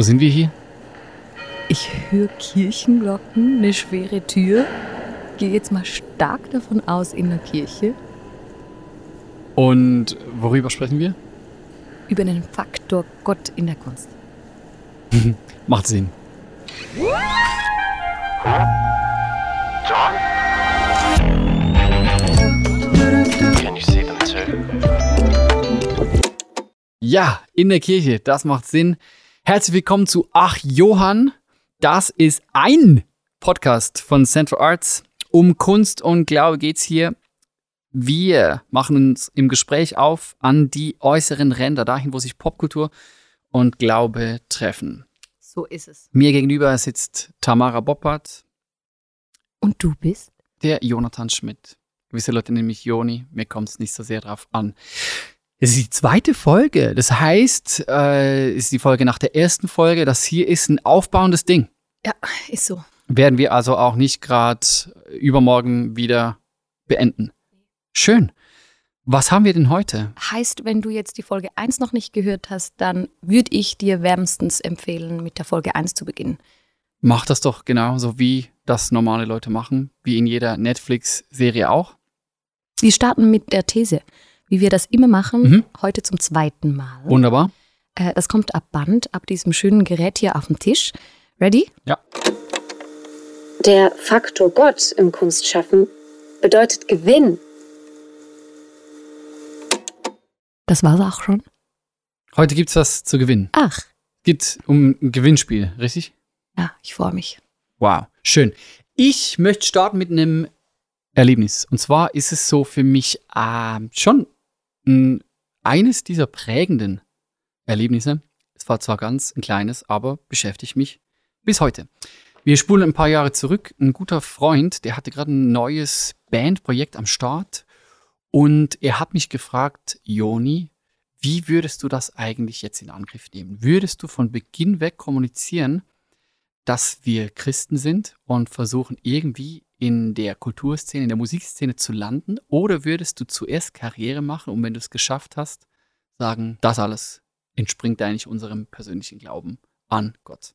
Wo sind wir hier? Ich höre Kirchenglocken, eine schwere Tür. Gehe jetzt mal stark davon aus in der Kirche. Und worüber sprechen wir? Über den Faktor Gott in der Kunst. Macht Sinn. John? Can you see them too? Ja, in der Kirche, das macht Sinn. Herzlich willkommen zu Ach Johann. Das ist ein Podcast von Central Arts. Um Kunst und Glaube geht's hier. Wir machen uns im Gespräch auf an die äußeren Ränder, dahin, wo sich Popkultur und Glaube treffen. So ist es. Mir gegenüber sitzt Tamara Boppert, Und du bist? der Jonathan Schmidt. Gewisse Leute nennen mich Joni, mir kommt es nicht so sehr drauf an. Es ist die zweite Folge. Das heißt, äh, ist die Folge nach der ersten Folge. Das hier ist ein aufbauendes Ding. Ja, ist so. Werden wir also auch nicht gerade übermorgen wieder beenden. Schön. Was haben wir denn heute? Heißt, wenn du jetzt die Folge 1 noch nicht gehört hast, dann würde ich dir wärmstens empfehlen, mit der Folge 1 zu beginnen. Mach das doch genauso, wie das normale Leute machen, wie in jeder Netflix-Serie auch. Wir starten mit der These, wie wir das immer machen, Mhm. heute zum zweiten Mal. Wunderbar. Äh, das kommt ab Band, ab diesem schönen Gerät hier auf dem Tisch. Ready? Ja. Der Faktor Gott im Kunstschaffen bedeutet Gewinn. Das war's auch schon. Heute gibt's was zu gewinnen. Ach, Geht um ein Gewinnspiel, richtig? ja, ich freue mich. Wow, schön. Ich möchte starten mit einem Erlebnis. Und zwar ist es so für mich ähm, schon eines dieser prägenden Erlebnisse. Es war zwar ganz ein kleines, aber beschäftigt mich bis heute. Wir spulen ein paar Jahre zurück. Ein guter Freund, der hatte gerade ein neues Bandprojekt am Start und er hat mich gefragt, Joni, wie würdest du das eigentlich jetzt in Angriff nehmen? Würdest du von Beginn weg kommunizieren, dass wir Christen sind und versuchen irgendwie in der Kulturszene, in der Musikszene zu landen? Oder würdest du zuerst Karriere machen und wenn du es geschafft hast, sagen, das alles entspringt eigentlich unserem persönlichen Glauben an Gott?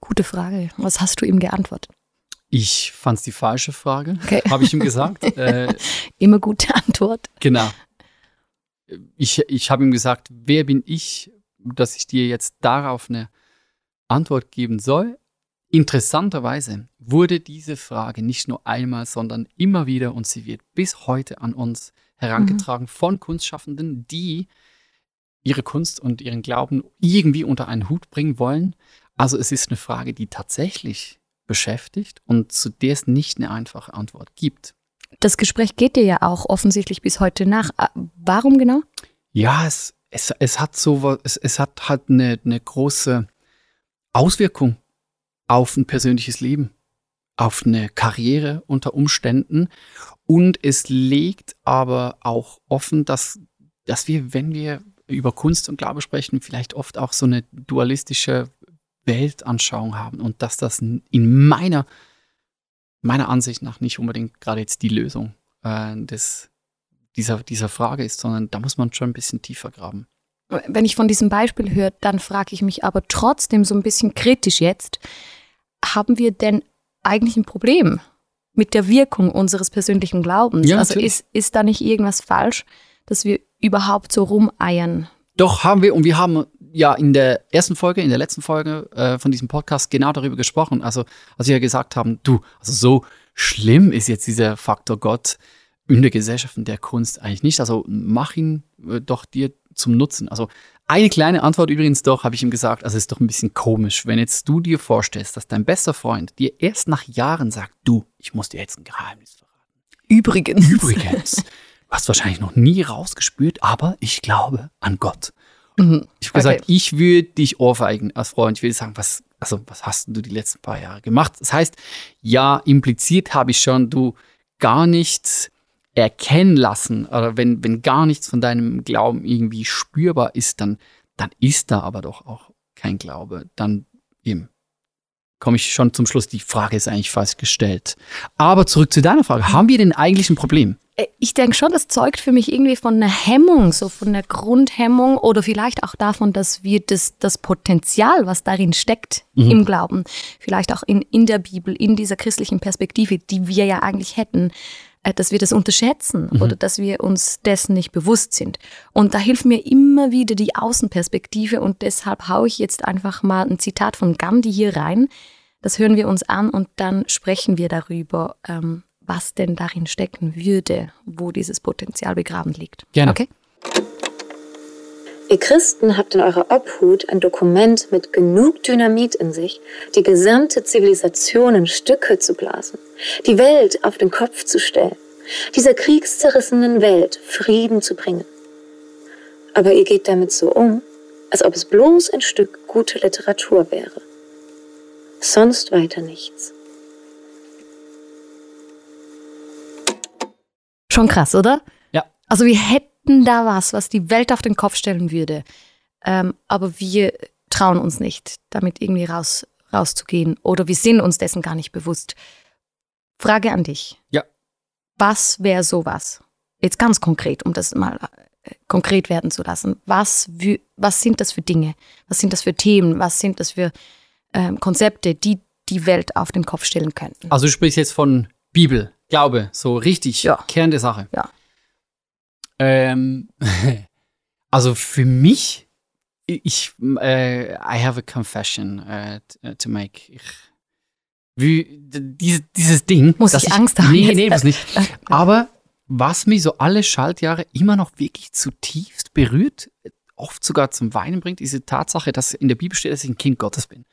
Gute Frage. Was hast du ihm geantwortet? Ich fand es die falsche Frage, Okay. habe ich ihm gesagt. äh, Immer gute Antwort. genau. Ich, ich habe ihm gesagt, wer bin ich, dass ich dir jetzt darauf eine Antwort geben soll? Interessanterweise wurde diese Frage nicht nur einmal, sondern immer wieder und sie wird bis heute an uns herangetragen von Kunstschaffenden, die ihre Kunst und ihren Glauben irgendwie unter einen Hut bringen wollen. Also es ist eine Frage, die tatsächlich beschäftigt und zu der es nicht eine einfache Antwort gibt. Das Gespräch geht dir ja auch offensichtlich bis heute nach. Warum genau? Ja, es, es, es hat so was, es, es hat halt eine, eine große Auswirkung auf ein persönliches Leben, auf eine Karriere unter Umständen. Und es legt aber auch offen, dass, dass wir, wenn wir über Kunst und Glaube sprechen, vielleicht oft auch so eine dualistische Weltanschauung haben und dass das in meiner, meiner Ansicht nach nicht unbedingt gerade jetzt die Lösung äh, des, dieser, dieser Frage ist, sondern da muss man schon ein bisschen tiefer graben. Wenn ich von diesem Beispiel höre, dann frage ich mich aber trotzdem so ein bisschen kritisch jetzt, haben wir denn eigentlich ein Problem mit der Wirkung unseres persönlichen Glaubens? Ja, also ist, ist da nicht irgendwas falsch, dass wir überhaupt so rumeiern? Doch haben wir, und wir haben ja in der ersten Folge, in der letzten Folge äh, von diesem Podcast genau darüber gesprochen. Also, als wir ja gesagt haben, du, also so schlimm ist jetzt dieser Faktor Gott in der Gesellschaft und der Kunst eigentlich nicht. Also mach ihn äh, doch dir zum Nutzen. Also eine kleine Antwort übrigens doch, habe ich ihm gesagt, also es ist doch ein bisschen komisch, wenn jetzt du dir vorstellst, dass dein bester Freund dir erst nach Jahren sagt, du, ich muss dir jetzt ein Geheimnis verraten. Übrigens. Übrigens, du hast wahrscheinlich noch nie rausgespürt, aber ich glaube an Gott. Mhm. Ich habe gesagt, Okay. ich würde dich ohrfeigen als Freund. Ich will sagen, was, also, was hast du die letzten paar Jahre gemacht? Das heißt, ja, impliziert habe ich schon, du gar nichts erkennen lassen oder wenn, wenn gar nichts von deinem Glauben irgendwie spürbar ist, dann, dann ist da aber doch auch kein Glaube. Dann eben komme ich schon zum Schluss. Die Frage ist eigentlich fast gestellt. Aber zurück zu deiner Frage. Haben wir denn eigentlich ein Problem? äh, ich denke schon, das zeugt für mich irgendwie von einer Hemmung, so von einer Grundhemmung oder vielleicht auch davon, dass wir das, das Potenzial, was darin steckt im Glauben, vielleicht auch in, in der Bibel, in dieser christlichen Perspektive, die wir ja eigentlich hätten, dass wir das unterschätzen oder dass wir uns dessen nicht bewusst sind. Und da hilft mir immer wieder die Außenperspektive und deshalb haue ich jetzt einfach mal ein Zitat von Gandhi hier rein. Das hören wir uns an und dann sprechen wir darüber, ähm, was denn darin stecken würde, wo dieses Potenzial begraben liegt. Gerne. Okay? Ihr Christen habt in eurer Obhut ein Dokument mit genug Dynamit in sich, die gesamte Zivilisation in Stücke zu blasen, die Welt auf den Kopf zu stellen, dieser kriegszerrissenen Welt Frieden zu bringen. Aber ihr geht damit so um, als ob es bloß ein Stück gute Literatur wäre. Sonst weiter nichts. Schon krass, oder? Ja. Also wir hätten da was, was die Welt auf den Kopf stellen würde. Ähm, aber wir trauen uns nicht, damit irgendwie raus, rauszugehen. Oder wir sind uns dessen gar nicht bewusst. Frage an dich. Ja. Was wäre sowas? Jetzt ganz konkret, um das mal äh, konkret werden zu lassen. Was, was sind das für Dinge? Was sind das für Themen? Was sind das für ähm, Konzepte, die die Welt auf den Kopf stellen könnten? Also du sprichst jetzt von Bibel, Glaube, so richtig Ja. Kern der Sache. Ja. Ähm, also für mich, ich, äh, I have a confession äh, to make. Ich, wie, diese, dieses Ding. Muss dass ich Angst haben Nee, jetzt? nee, muss nicht. Aber was mich so alle Schaltjahre immer noch wirklich zutiefst berührt, oft sogar zum Weinen bringt, ist die Tatsache, dass in der Bibel steht, dass ich ein Kind Gottes bin.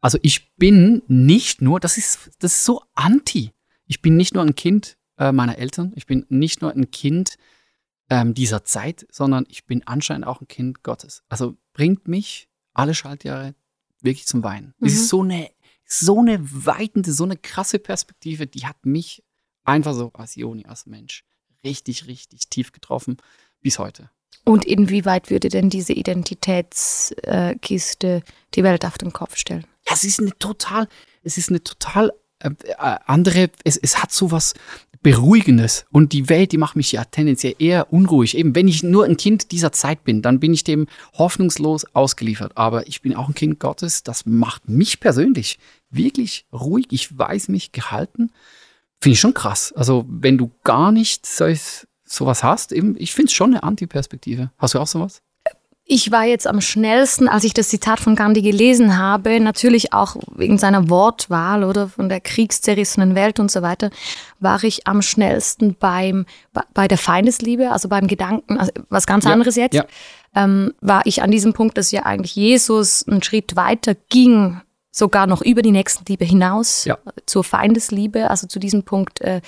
Also ich bin nicht nur, das ist, das ist so anti. Ich bin nicht nur ein Kind äh, meiner Eltern, ich bin nicht nur ein Kind ähm, dieser Zeit, sondern ich bin anscheinend auch ein Kind Gottes. Also bringt mich alle Schaltjahre wirklich zum Weinen. Es Mhm. ist so eine, so eine weitende, so eine krasse Perspektive, die hat mich einfach so als Joni, als Mensch richtig, richtig tief getroffen bis heute. Und inwieweit würde denn diese Identitätskiste die Welt auf den Kopf stellen? Ja, es ist eine total, es ist eine total äh, äh, andere, es, es hat so was Beruhigendes. Und die Welt, die macht mich ja tendenziell eher unruhig. Eben, wenn ich nur ein Kind dieser Zeit bin, dann bin ich dem hoffnungslos ausgeliefert. Aber ich bin auch ein Kind Gottes. Das macht mich persönlich wirklich ruhig. Ich weiß mich gehalten. Finde ich schon krass. Also, wenn du gar nicht solch, sowas hast, eben, ich finde es schon eine Antiperspektive. Hast du auch sowas? Ich war jetzt am schnellsten, als ich das Zitat von Gandhi gelesen habe, natürlich auch wegen seiner Wortwahl oder von der kriegszerrissenen Welt und so weiter, war ich am schnellsten beim, bei- der Feindesliebe, also beim Gedanken, also was ganz Ja, anderes jetzt, ja. ähm, war ich an diesem Punkt, dass ja eigentlich Jesus einen Schritt weiter ging, sogar noch über die Nächstenliebe hinaus Ja. zur Feindesliebe, also zu diesem Punkt äh,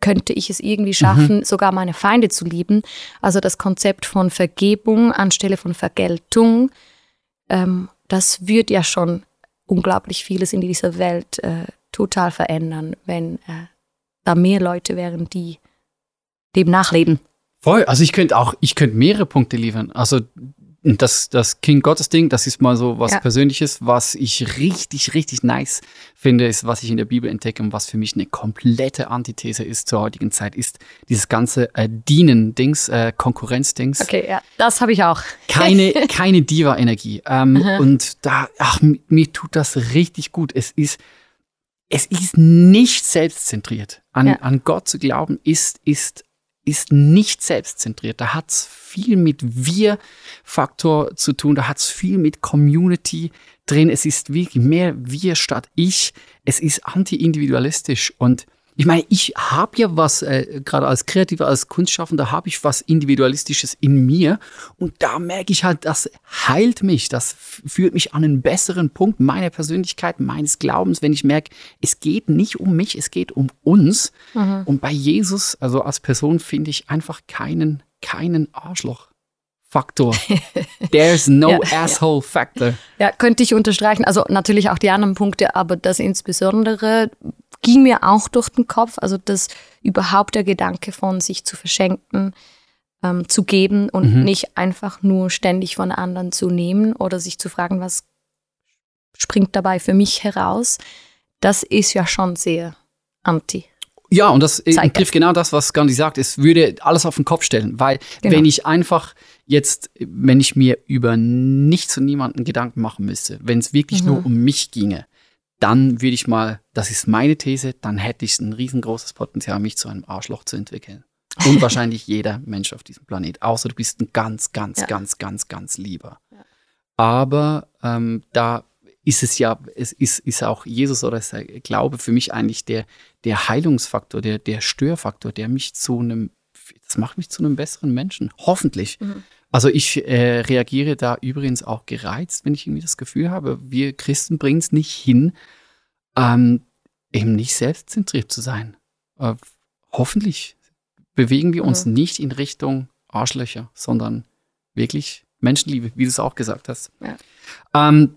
könnte ich es irgendwie schaffen, sogar meine Feinde zu lieben. Also das Konzept von Vergebung anstelle von Vergeltung, ähm, das wird ja schon unglaublich vieles in dieser Welt äh, total verändern, wenn äh, da mehr Leute wären, die dem nachleben. Voll. Also ich könnte auch, ich könnte mehrere Punkte liefern. Also das, das King Gottes Ding, das ist mal so was Ja. Persönliches, was ich richtig, richtig nice finde, ist, was ich in der Bibel entdecke und was für mich eine komplette Antithese ist zur heutigen Zeit, ist dieses ganze äh, Dienen-Dings, äh, Konkurrenz-Dings. Okay, ja, das habe ich auch. Keine, keine Diva-Energie. Ähm, und da, ach, mi- mir tut das richtig gut. Es ist, es ist nicht selbstzentriert. An, Ja. an Gott zu glauben, ist, ist, ist nicht selbstzentriert. Da hat es viel mit Wir-Faktor zu tun, da hat es viel mit Community drin. Es ist wirklich mehr wir statt ich. Es ist anti-individualistisch und ich meine, ich habe ja was, äh, gerade als Kreativer, als Kunstschaffender, habe ich was Individualistisches in mir. Und da merke ich halt, das heilt mich, das führt mich an einen besseren Punkt meiner Persönlichkeit, meines Glaubens, wenn ich merke, es geht nicht um mich, es geht um uns. Und bei Jesus, also als Person, finde ich einfach keinen, keinen Arschloch-Faktor. There's no Ja, ja. asshole factor. Ja, könnte ich unterstreichen. Also natürlich auch die anderen Punkte, aber das insbesondere ging mir auch durch den Kopf. Also das überhaupt der Gedanke von sich zu verschenken, ähm, zu geben und Mhm. nicht einfach nur ständig von anderen zu nehmen oder sich zu fragen, was springt dabei für mich heraus. Das ist ja schon sehr anti. Ja, und das äh, Zeitgeist. trifft genau das, was Gandhi sagt. Es würde alles auf den Kopf stellen, weil Genau. wenn ich einfach jetzt, wenn ich mir über nichts und niemanden Gedanken machen müsste, wenn es wirklich Mhm. nur um mich ginge, dann würde ich mal, das ist meine These, dann hätte ich ein riesengroßes Potenzial, mich zu einem Arschloch zu entwickeln. Und wahrscheinlich jeder Mensch auf diesem Planet, außer du bist ein ganz, ganz, Ja. ganz, ganz, ganz lieber. Aber ähm, da ist es ja, es ist, ist auch Jesus oder ist der Glaube für mich eigentlich der, der Heilungsfaktor, der, der Störfaktor, der mich zu einem, das macht mich zu einem besseren Menschen. Hoffentlich. Mhm. Also ich äh, reagiere da übrigens auch gereizt, wenn ich irgendwie das Gefühl habe, wir Christen bringen es nicht hin, ähm, eben nicht selbstzentriert zu sein. Äh, hoffentlich bewegen wir uns Mhm. nicht in Richtung Arschlöcher, sondern wirklich Menschenliebe, wie du es auch gesagt hast. Ja. Ähm,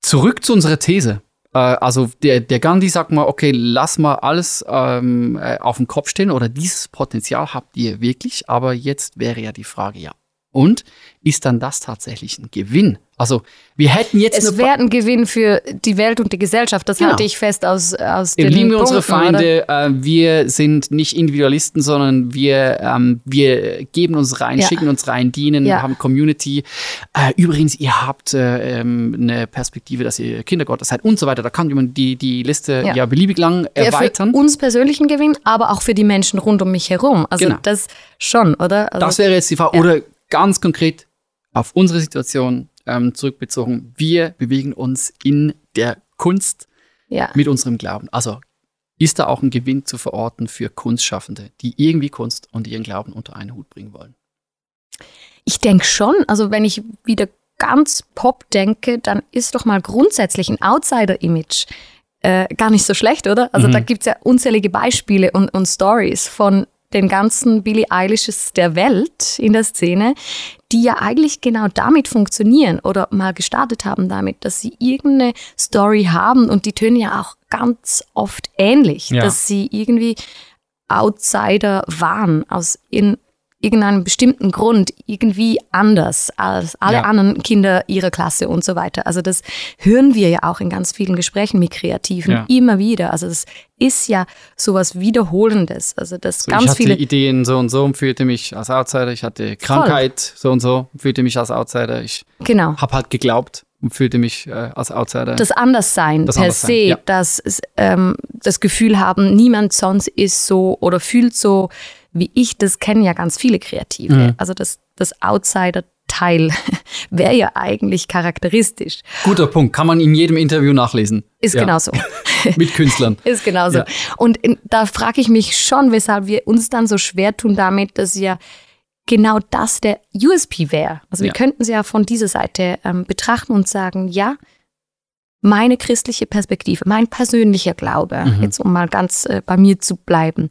zurück zu unserer These. Äh, also der, der Gandhi sagt mal, okay, lass mal alles ähm, äh, auf den Kopf stellen oder dieses Potenzial habt ihr wirklich, aber jetzt wäre ja die Frage, ja. Und ist dann das tatsächlich ein Gewinn? Also wir hätten jetzt Es wäre ein Gewinn für die Welt und die Gesellschaft. Das Genau. halte ich fest aus, aus Wir den lieben unsere Punkten, oder? Feinde. Äh, wir sind nicht Individualisten, sondern wir, ähm, wir geben uns rein, Ja. schicken uns rein, dienen, Ja. haben Community. Äh, übrigens, ihr habt äh, ähm, eine Perspektive, dass ihr Kindergott seid und so weiter. Da kann man die, die Liste ja. Ja. beliebig lang erweitern. Für uns persönlichen Gewinn, aber auch für die Menschen rund um mich herum. Also Genau. das schon, oder? Also, Das wäre jetzt die Frage. Oder ganz konkret auf unsere Situation ähm, zurückbezogen. Wir bewegen uns in der Kunst ja. mit unserem Glauben. Also ist da auch ein Gewinn zu verorten für Kunstschaffende, die irgendwie Kunst und ihren Glauben unter einen Hut bringen wollen? Ich denke schon, also wenn ich wieder ganz Pop denke, dann ist doch mal grundsätzlich ein Outsider-Image äh, gar nicht so schlecht, oder? Also Mhm. da gibt es ja unzählige Beispiele und, und Stories von den ganzen Billie Eilishes der Welt in der Szene, die ja eigentlich genau damit funktionieren oder mal gestartet haben damit, dass sie irgendeine Story haben und die tönen ja auch ganz oft ähnlich, Ja. dass sie irgendwie Outsider waren aus in irgendeinem bestimmten Grund irgendwie anders als alle Ja. anderen Kinder ihrer Klasse und so weiter. Also das hören wir ja auch in ganz vielen Gesprächen mit Kreativen Ja. immer wieder. Also das ist ja sowas Wiederholendes. Also das So, ganz ich hatte viele Ideen so und so und fühlte mich als Outsider. Ich hatte Krankheit so und so, fühlte mich als Outsider. Ich genau habe halt geglaubt und fühlte mich äh, als Outsider. das Anderssein Das per Anderssein, se, ja. dass es, ähm, das Gefühl haben, niemand sonst ist so oder fühlt so wie ich, das kennen ja ganz viele Kreative. Mhm. Also das, das Outsider-Teil wäre ja eigentlich charakteristisch. Guter Punkt, kann man in jedem Interview nachlesen. Ist Ja. genauso. Mit Künstlern. Ist genauso. Ja. Und in, da frage ich mich schon, weshalb wir uns dann so schwer tun damit, dass ja genau das der USP wäre. Also wir Ja. könnten es ja von dieser Seite ähm, betrachten und sagen, ja, meine christliche Perspektive, mein persönlicher Glaube, Mhm. jetzt um mal ganz äh, bei mir zu bleiben,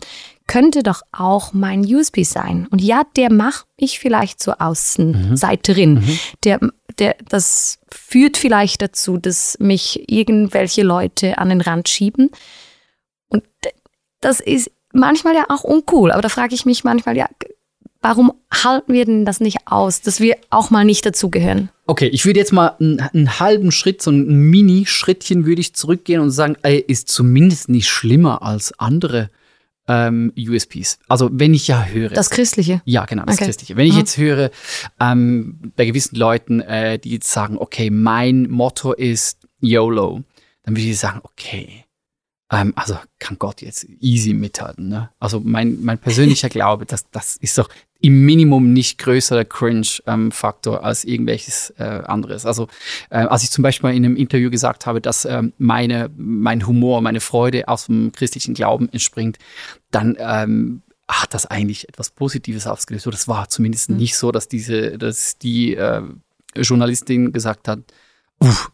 könnte doch auch mein USP sein. Und ja, der macht mich vielleicht zur Außenseiterin. Mhm. Der, der, das führt vielleicht dazu, dass mich irgendwelche Leute an den Rand schieben. Und das ist manchmal ja auch uncool. Aber da frage ich mich manchmal, ja, warum halten wir denn das nicht aus, dass wir auch mal nicht dazugehören? Okay, ich würde jetzt mal einen, einen halben Schritt, so ein Mini-Schrittchen würde ich zurückgehen und sagen, ey, ist zumindest nicht schlimmer als andere ähm, USPs. Also wenn ich ja höre. Das Christliche. Ja, genau, das Okay. Christliche. Wenn ich Mhm. jetzt höre, ähm, bei gewissen Leuten, äh, die jetzt sagen, okay, mein Motto ist YOLO, dann würde ich sagen, okay, ähm, also kann Gott jetzt easy mithalten. Ne? Also mein, mein persönlicher Glaube, das, das ist doch im Minimum nicht größerer Cringe-Faktor als irgendwelches äh, anderes. Also äh, als ich zum Beispiel in einem Interview gesagt habe, dass ähm, meine, mein Humor, meine Freude aus dem christlichen Glauben entspringt, dann ähm, hat das eigentlich etwas Positives ausgelöst. Oder das war zumindest nicht so, dass diese, dass die äh, Journalistin gesagt hat,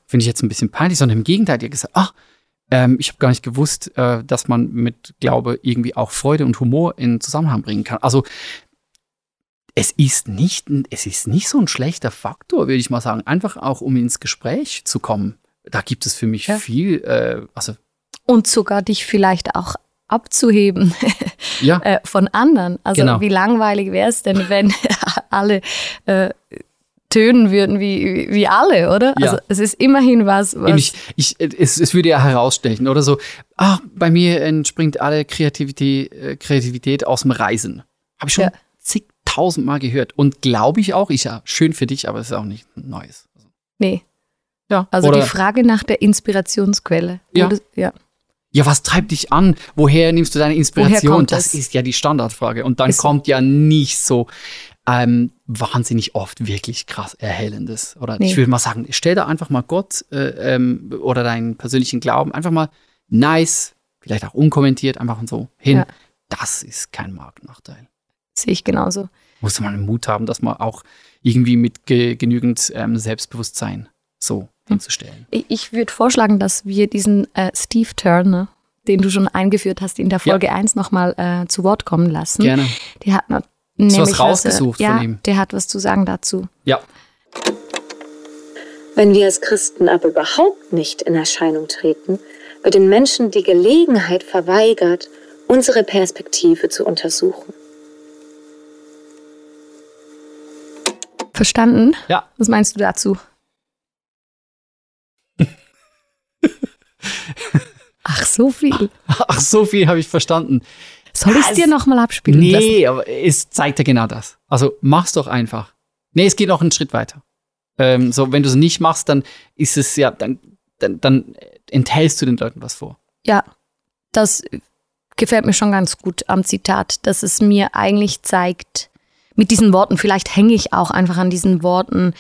finde ich jetzt ein bisschen peinlich, sondern im Gegenteil, die hat gesagt, ach, ähm, ich habe gar nicht gewusst, äh, dass man mit Glaube irgendwie auch Freude und Humor in Zusammenhang bringen kann. Also es ist nicht, es ist nicht so ein schlechter Faktor, würde ich mal sagen, einfach auch um ins Gespräch zu kommen. Da gibt es für mich Ja. viel, äh, also Und sogar dich vielleicht auch abzuheben ja, äh, von anderen. Also Genau. wie langweilig wäre es denn, wenn alle äh, tönen würden wie, wie alle, oder? Ja. Also es ist immerhin was, was Ich, ich, es, es würde ja herausstechen oder so. Ach, bei mir entspringt alle Kreativität, äh, Kreativität aus dem Reisen. Habe ich schon Ja. zigtausend Mal gehört. Und glaube ich auch, ist ja schön für dich, aber es ist auch nicht Neues. nee. Ja, Also oder, die Frage nach der Inspirationsquelle. Ja. Ja. ja, was treibt dich an? Woher nimmst du deine Inspiration? das es? ist ja die Standardfrage. Und dann Ist kommt ja nicht so ähm, wahnsinnig oft wirklich krass Erhellendes. Oder Nee. ich würde mal sagen, stell da einfach mal Gott äh, ähm, oder deinen persönlichen Glauben einfach mal nice, vielleicht auch unkommentiert, einfach so hin. Ja. Das ist kein Marktnachteil. Sehe ich genauso. Muss man den Mut haben, das mal auch irgendwie mit ge genügend ähm, Selbstbewusstsein so hinzustellen. Ich, ich würde vorschlagen, dass wir diesen äh, Steve Turner, den du schon eingeführt hast, in der Folge 1 nochmal äh, zu Wort kommen lassen. Gerne. Der hat du was nämlich rausgesucht ja, von ihm? Der hat was zu sagen dazu. Ja. Wenn wir als Christen aber überhaupt nicht in Erscheinung treten, wird den Menschen die Gelegenheit verweigert, unsere Perspektive zu untersuchen. Verstanden? Ja. Was meinst du dazu? Ach, so viel. Ach, so viel habe ich verstanden. Soll ich es dir nochmal abspielen lassen? Nee, aber es zeigt ja genau das. Also mach's doch einfach. Nee, es geht noch einen Schritt weiter. Ähm, so, wenn du es nicht machst, dann ist es ja, dann, dann, dann enthältst du den Leuten was vor. Ja, das gefällt mir schon ganz gut am Zitat, dass es mir eigentlich zeigt, mit diesen Worten, vielleicht hänge ich auch einfach an diesen Worten,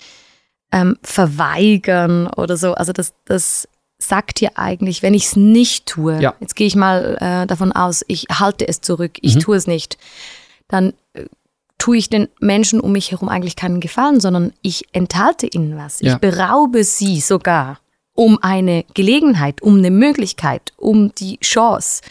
ähm, verweigern oder so. Also das, das sagt ja eigentlich, wenn ich es nicht tue, Ja. jetzt gehe ich mal äh, davon aus, ich halte es zurück, ich Mhm. tue es nicht, dann äh, tue ich den Menschen um mich herum eigentlich keinen Gefallen, sondern ich enthalte ihnen was. Ja. Ich beraube sie sogar um eine Gelegenheit, um eine Möglichkeit, um die Chance,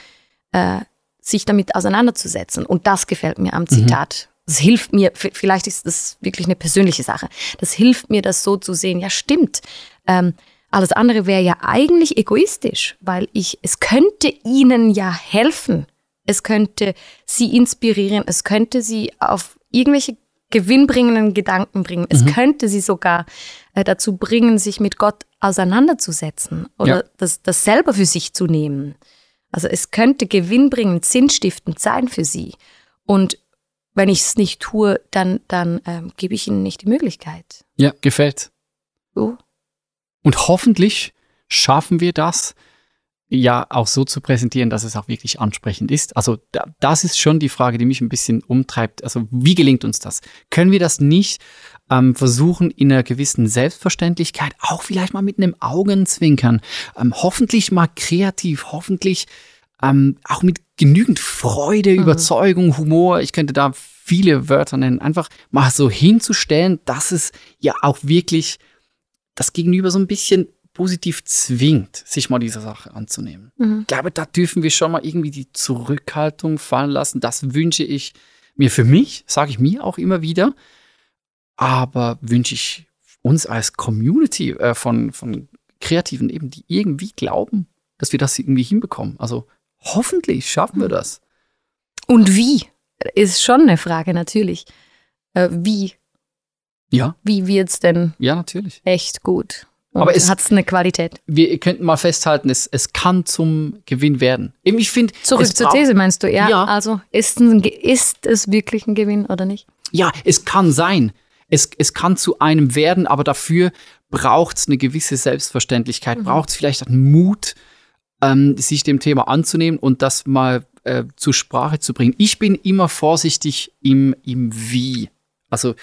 äh, sich damit auseinanderzusetzen. Und das gefällt mir am Zitat. Das hilft mir, vielleicht ist das wirklich eine persönliche Sache, das hilft mir, das so zu sehen. Ja, stimmt. Ähm, alles andere wäre ja eigentlich egoistisch, weil ich, es könnte ihnen ja helfen. Es könnte sie inspirieren, es könnte sie auf irgendwelche gewinnbringenden Gedanken bringen. Es könnte sie sogar äh, dazu bringen, sich mit Gott auseinanderzusetzen oder Ja. das, das selber für sich zu nehmen. Also es könnte gewinnbringend, sinnstiftend sein für sie. Und wenn ich es nicht tue, dann, dann ähm, gebe ich ihnen nicht die Möglichkeit. Ja, gefällt. So. Und hoffentlich schaffen wir das ja auch so zu präsentieren, dass es auch wirklich ansprechend ist. Also da, das ist schon die Frage, die mich ein bisschen umtreibt. Also wie gelingt uns das? Können wir das nicht ähm, versuchen, in einer gewissen Selbstverständlichkeit, auch vielleicht mal mit einem Augenzwinkern, ähm, hoffentlich mal kreativ, hoffentlich ähm, auch mit genügend Freude, Überzeugung, Humor, ich könnte da viele Wörter nennen, einfach mal so hinzustellen, dass es ja auch wirklich das Gegenüber so ein bisschen positiv zwingt, sich mal dieser Sache anzunehmen. Mhm. Ich glaube, da dürfen wir schon mal irgendwie die Zurückhaltung fallen lassen. Das wünsche ich mir für mich, sage ich mir auch immer wieder, aber wünsche ich uns als Community äh, von, von Kreativen eben, die irgendwie glauben, dass wir das irgendwie hinbekommen. Also hoffentlich schaffen wir das. Und wie? Ist schon eine Frage natürlich. Äh, wie? Ja, Wie wird's denn ja, natürlich. echt gut? Und Aber es- hat's eine Qualität? Wir könnten mal festhalten, es, es kann zum Gewinn werden. Eben, ich finde, Zurück es zur These meinst du? Ja, Ja. also ist, ein, ist es wirklich ein Gewinn oder nicht? Ja, es kann sein. Es, es kann zu einem werden, aber dafür braucht es eine gewisse Selbstverständlichkeit, Mhm. braucht es vielleicht einen Mut, ähm, sich dem Thema anzunehmen und das mal äh, zur Sprache zu bringen. Ich bin immer vorsichtig im, im Wie. Also,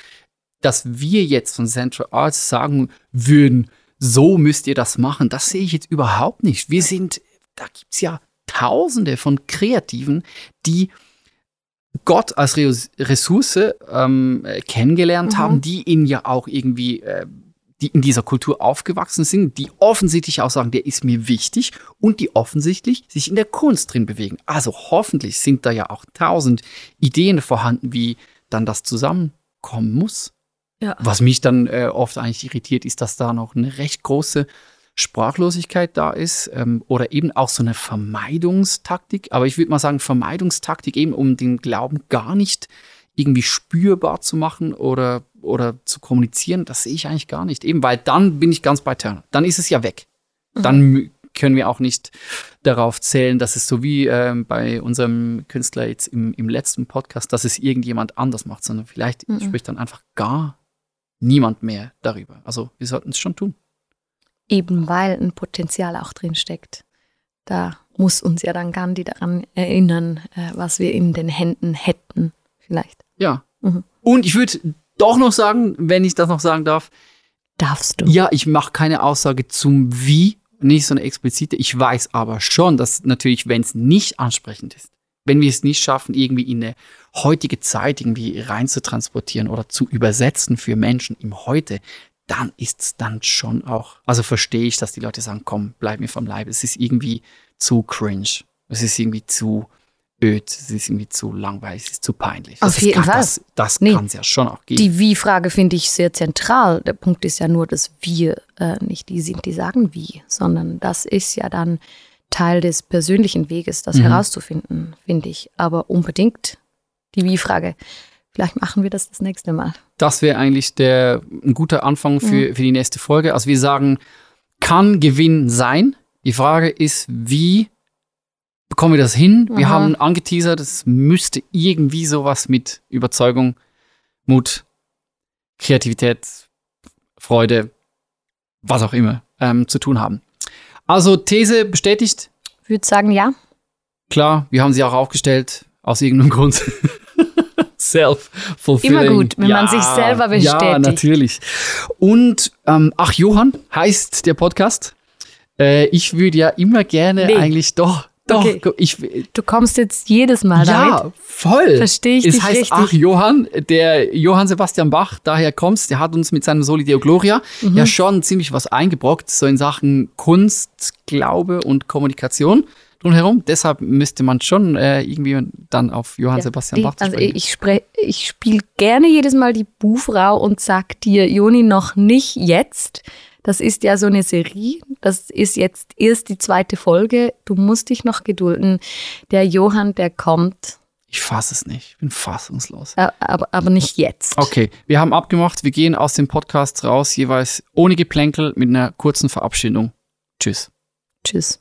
dass wir jetzt von Central Arts sagen würden, so müsst ihr das machen, das sehe ich jetzt überhaupt nicht. Wir sind, da gibt es ja Tausende von Kreativen, die Gott als Re Ressource ähm, äh, kennengelernt Mhm. haben, die ihn ja auch irgendwie, äh, die in dieser Kultur aufgewachsen sind, die offensichtlich auch sagen, der ist mir wichtig und die offensichtlich sich in der Kunst drin bewegen. Also hoffentlich sind da ja auch tausend Ideen vorhanden, wie dann das zusammenkommen muss. Ja. Was mich dann äh, oft eigentlich irritiert, ist, dass da noch eine recht große Sprachlosigkeit da ist ähm, oder eben auch so eine Vermeidungstaktik. Aber ich würde mal sagen, Vermeidungstaktik eben, um den Glauben gar nicht irgendwie spürbar zu machen oder oder zu kommunizieren, das sehe ich eigentlich gar nicht. Eben, weil dann bin ich ganz bei Turner. Dann ist es ja weg. Dann können wir auch nicht darauf zählen, dass es so wie ähm, bei unserem Künstler jetzt im, im letzten Podcast, dass es irgendjemand anders macht, sondern vielleicht Mhm. spricht dann einfach gar niemand mehr darüber. Also wir sollten es schon tun. Eben weil ein Potenzial auch drin steckt. Da muss uns ja dann Gandhi daran erinnern, äh, was wir in den Händen hätten, vielleicht. Ja. Mhm. Und ich würde doch noch sagen, wenn ich das noch sagen darf, Darfst du. Ja, ich mache keine Aussage zum Wie, nicht so eine explizite. Ich weiß aber schon, dass natürlich, wenn es nicht ansprechend ist, wenn wir es nicht schaffen, irgendwie in eine heutige Zeit irgendwie rein zu transportieren oder zu übersetzen für Menschen im Heute, dann ist es dann schon auch, also verstehe ich, dass die Leute sagen, komm, bleib mir vom Leib. Es ist irgendwie zu cringe. Es ist irgendwie zu öd. Es ist irgendwie zu langweilig. Es ist zu peinlich. Auf das jeden kann, Fall. Das, das Nee. kann es ja schon auch geben. Die Wie-Frage finde ich sehr zentral. Der Punkt ist ja nur, dass wir äh, nicht die sind, die sagen wie, sondern das ist ja dann Teil des persönlichen Weges, das Mhm. herauszufinden, finde ich. Aber unbedingt die Wie-Frage. Vielleicht machen wir das das nächste Mal. Das wäre eigentlich der, ein guter Anfang für, für die nächste Folge. Also wir sagen, kann Gewinn sein. Die Frage ist, wie bekommen wir das hin? Wir Aha. haben angeteasert, es müsste irgendwie sowas mit Überzeugung, Mut, Kreativität, Freude, was auch immer ähm, zu tun haben. Also These bestätigt. Ich würde sagen, ja. Klar, wir haben sie auch aufgestellt, aus irgendeinem Grund. Self-fulfilling. Immer gut, wenn man sich selber Ja, bestätigt. natürlich. Und, ähm, ach, Johann heißt der Podcast. Äh, ich würde ja immer gerne Nee. eigentlich doch, doch, Okay. ich, Du kommst jetzt jedes Mal damit. ja, voll. Verstehe ich es dich heißt, richtig. ach, Johann, der Johann Sebastian Bach, daher kommst, der hat uns mit seinem Soli Deo Gloria Mhm. ja schon ziemlich was eingebrockt, so in Sachen Kunst, Glaube und Kommunikation drumherum. Deshalb müsste man schon äh, irgendwie dann auf Johann Ja, Sebastian die- Bach zu also sprechen. ich, spre- ich spiele gerne jedes Mal die Buhfrau und sag dir, Joni, noch nicht jetzt. Das ist ja so eine Serie. Das ist jetzt erst die zweite Folge. Du musst dich noch gedulden. Der Johann, der kommt. Ich fasse es nicht. Ich bin fassungslos. Äh, aber, aber nicht jetzt. Okay, wir haben abgemacht. Wir gehen aus dem Podcast raus, jeweils ohne Geplänkel mit einer kurzen Verabschiedung. Tschüss. Tschüss.